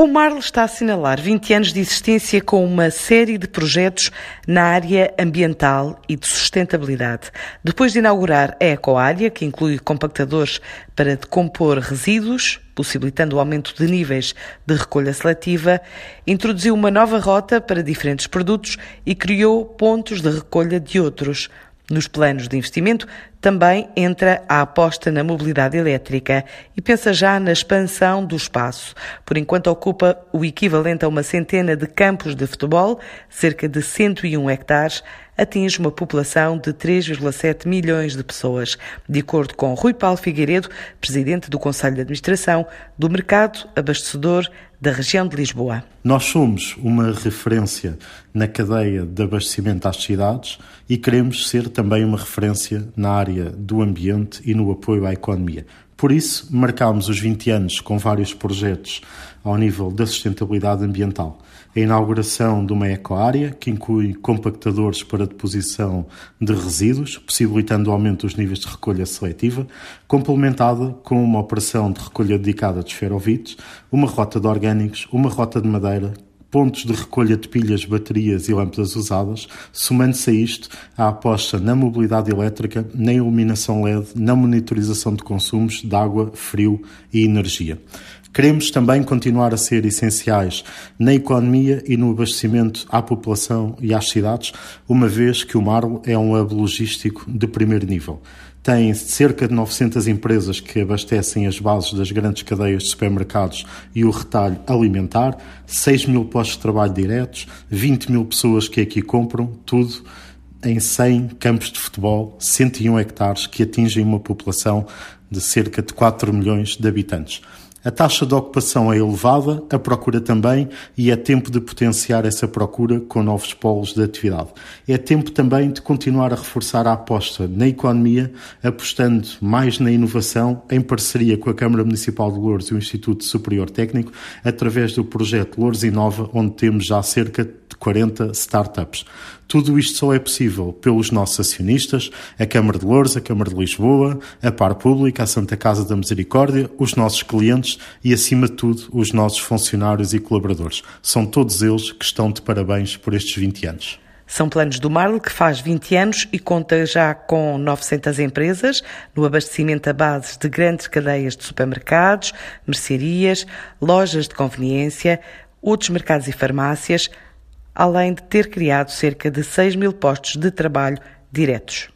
O Marlo está a assinalar 20 anos de existência com uma série de projetos na área ambiental e de sustentabilidade. Depois de inaugurar a Ecoárea, que inclui compactadores para decompor resíduos, possibilitando o aumento de níveis de recolha seletiva, introduziu uma nova rota para diferentes produtos e criou pontos de recolha de outros. Nos planos de investimento também entra a aposta na mobilidade elétrica e pensa já na expansão do espaço. Por enquanto ocupa o equivalente a uma centena de campos de futebol, cerca de 101 hectares, atinge uma população de 3,7 milhões de pessoas, de acordo com Rui Paulo Figueiredo, presidente do Conselho de Administração do Mercado Abastecedor da região de Lisboa. Nós somos uma referência na cadeia de abastecimento às cidades e queremos ser também uma referência na área do ambiente e no apoio à economia. Por isso, marcámos os 20 anos com vários projetos ao nível da sustentabilidade ambiental. A inauguração de uma ecoárea, que inclui compactadores para deposição de resíduos, possibilitando o aumento dos níveis de recolha seletiva, complementada com uma operação de recolha dedicada de esferovites, uma rota de orgânicos, uma rota de madeira, pontos de recolha de pilhas, baterias e lâmpadas usadas, somando-se a isto a aposta na mobilidade elétrica, na iluminação LED, na monitorização de consumos de água, frio e energia. Queremos também continuar a ser essenciais na economia e no abastecimento à população e às cidades, uma vez que o Marlo é um hub logístico de primeiro nível. Tem cerca de 900 empresas que abastecem as bases das grandes cadeias de supermercados e o retalho alimentar, 6 mil postos de trabalho diretos, 20 mil pessoas que aqui compram, tudo em 100 campos de futebol, 101 hectares, que atingem uma população de cerca de 4 milhões de habitantes. A taxa de ocupação é elevada, a procura também, e é tempo de potenciar essa procura com novos polos de atividade. É tempo também de continuar a reforçar a aposta na economia, apostando mais na inovação, em parceria com a Câmara Municipal de Louros e o Instituto Superior Técnico, através do projeto Louros Inova, onde temos já cerca de 40 startups. Tudo isto só é possível pelos nossos acionistas, a Câmara de Louros, a Câmara de Lisboa, a Par Pública, a Santa Casa da Misericórdia, os nossos clientes e, acima de tudo, os nossos funcionários e colaboradores. São todos eles que estão de parabéns por estes 20 anos. São planos do Marlo, que faz 20 anos e conta já com 900 empresas no abastecimento a base de grandes cadeias de supermercados, mercearias, lojas de conveniência, outros mercados e farmácias, além de ter criado cerca de 6 mil postos de trabalho diretos.